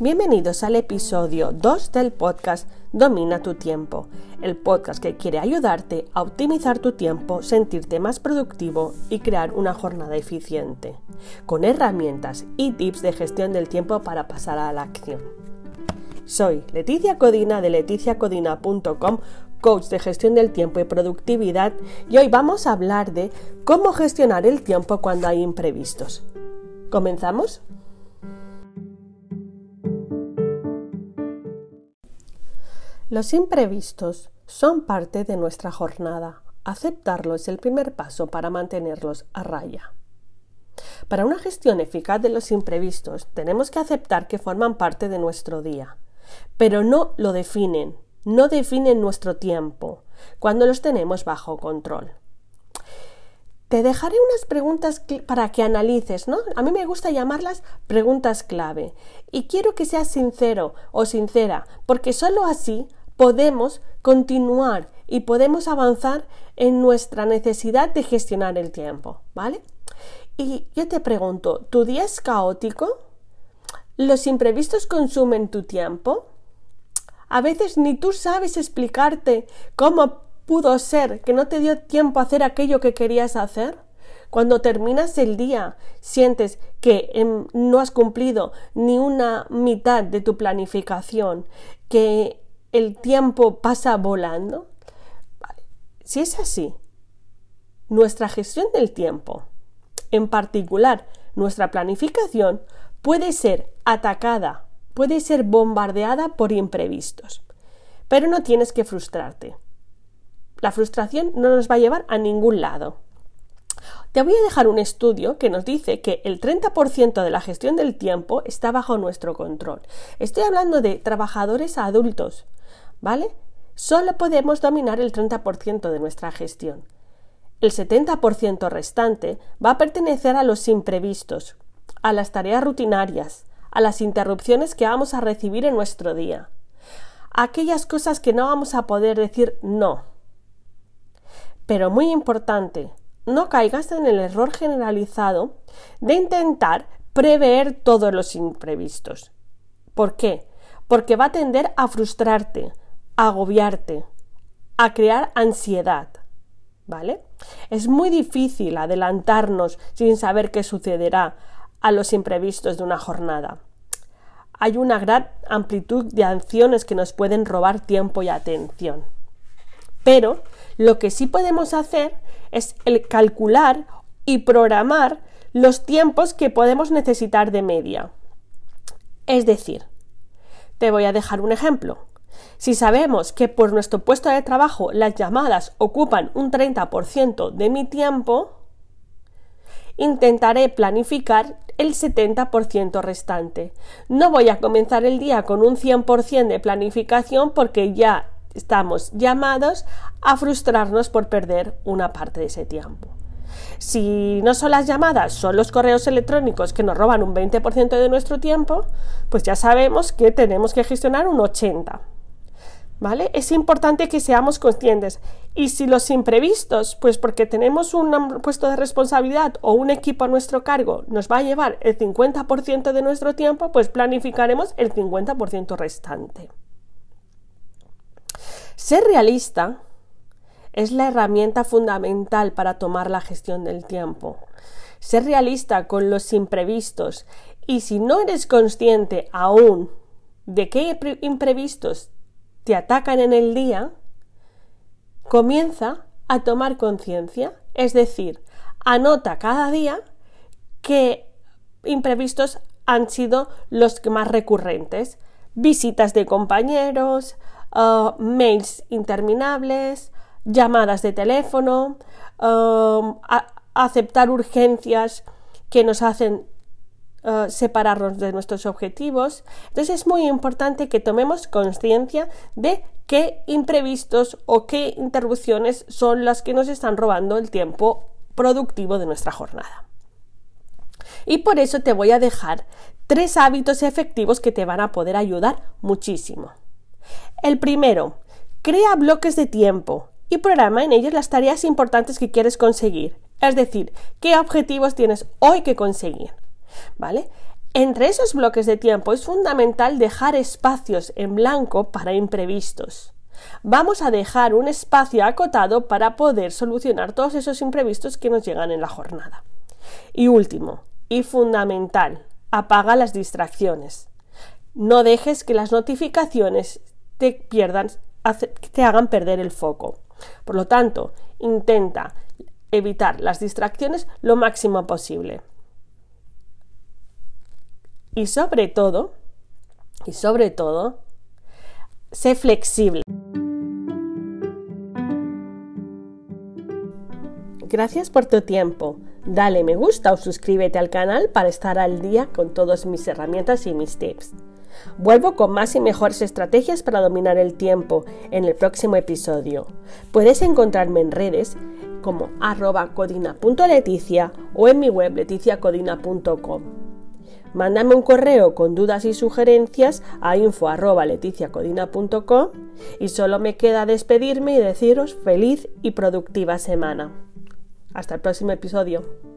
Bienvenidos al episodio 2 del podcast Domina tu tiempo, el podcast que quiere ayudarte a optimizar tu tiempo, sentirte más productivo y crear una jornada eficiente, con herramientas y tips de gestión del tiempo para pasar a la acción. Soy Leticia Codina de leticiacodina.com, coach de gestión del tiempo y productividad, y hoy vamos a hablar de cómo gestionar el tiempo cuando hay imprevistos. ¿Comenzamos? Los imprevistos son parte de nuestra jornada. Aceptarlo es el primer paso para mantenerlos a raya. Para una gestión eficaz de los imprevistos tenemos que aceptar que forman parte de nuestro día, pero no lo definen, no definen nuestro tiempo cuando los tenemos bajo control. Te dejaré unas preguntas para que analices, ¿no? A mí me gusta llamarlas preguntas clave. Y quiero que seas sincero o sincera, porque solo así podemos continuar y podemos avanzar en nuestra necesidad de gestionar el tiempo, ¿vale? Y yo te pregunto, ¿tu día es caótico? ¿Los imprevistos consumen tu tiempo? A veces ni tú sabes explicarte cómo pudo ser que no te dio tiempo a hacer aquello que querías hacer. Cuando terminas el día, sientes que em, no has cumplido ni una mitad de tu planificación, que el tiempo pasa volando? Si es así, nuestra gestión del tiempo, en particular nuestra planificación, puede ser atacada, puede ser bombardeada por imprevistos. Pero no tienes que frustrarte. La frustración no nos va a llevar a ningún lado. Te voy a dejar un estudio que nos dice que el 30% de la gestión del tiempo está bajo nuestro control. Estoy hablando de trabajadores adultos, ¿vale? Solo podemos dominar el 30% de nuestra gestión. El 70% restante va a pertenecer a los imprevistos, a las tareas rutinarias, a las interrupciones que vamos a recibir en nuestro día, a aquellas cosas que no vamos a poder decir no. Pero muy importante, no caigas en el error generalizado de intentar prever todos los imprevistos. ¿Por qué? Porque va a tender a frustrarte, agobiarte, a crear ansiedad. ¿Vale? Es muy difícil adelantarnos sin saber qué sucederá a los imprevistos de una jornada. Hay una gran amplitud de acciones que nos pueden robar tiempo y atención. Pero lo que sí podemos hacer es el calcular y programar los tiempos que podemos necesitar de media. Es decir, te voy a dejar un ejemplo. Si sabemos que por nuestro puesto de trabajo las llamadas ocupan un 30% de mi tiempo, intentaré planificar el 70% restante. No voy a comenzar el día con un 100% de planificación porque ya estamos llamados a frustrarnos por perder una parte de ese tiempo. Si no son las llamadas, son los correos electrónicos que nos roban un 20% de nuestro tiempo, pues ya sabemos que tenemos que gestionar un 80%. ¿Vale? Es importante que seamos conscientes. Y si los imprevistos, pues porque tenemos un puesto de responsabilidad o un equipo a nuestro cargo, nos va a llevar el 50% de nuestro tiempo, pues planificaremos el 50% restante. Ser realista es la herramienta fundamental para tomar la gestión del tiempo. Ser realista con los imprevistos y si no eres consciente aún de qué imprevistos te atacan en el día, comienza a tomar conciencia, es decir, anota cada día qué imprevistos han sido los más recurrentes. Visitas de compañeros, uh, mails interminables, llamadas de teléfono, um, aceptar urgencias que nos hacen uh, separarnos de nuestros objetivos. Entonces es muy importante que tomemos conciencia de qué imprevistos o qué interrupciones son las que nos están robando el tiempo productivo de nuestra jornada. Y por eso te voy a dejar tres hábitos efectivos que te van a poder ayudar muchísimo. El primero, crea bloques de tiempo y programa en ellos las tareas importantes que quieres conseguir. Es decir, qué objetivos tienes hoy que conseguir. ¿Vale? Entre esos bloques de tiempo es fundamental dejar espacios en blanco para imprevistos. Vamos a dejar un espacio acotado para poder solucionar todos esos imprevistos que nos llegan en la jornada. Y último, y fundamental, apaga las distracciones. No dejes que las notificaciones te pierdan, te hagan perder el foco. Por lo tanto, intenta evitar las distracciones lo máximo posible. Y sobre todo, y sobre todo, sé flexible. Gracias por tu tiempo. Dale me gusta o suscríbete al canal para estar al día con todas mis herramientas y mis tips. Vuelvo con más y mejores estrategias para dominar el tiempo en el próximo episodio. Puedes encontrarme en redes como arroba codina.leticia o en mi web leticiacodina.com. Mándame un correo con dudas y sugerencias a info.leticiacodina.com y solo me queda despedirme y deciros feliz y productiva semana. Hasta el próximo episodio.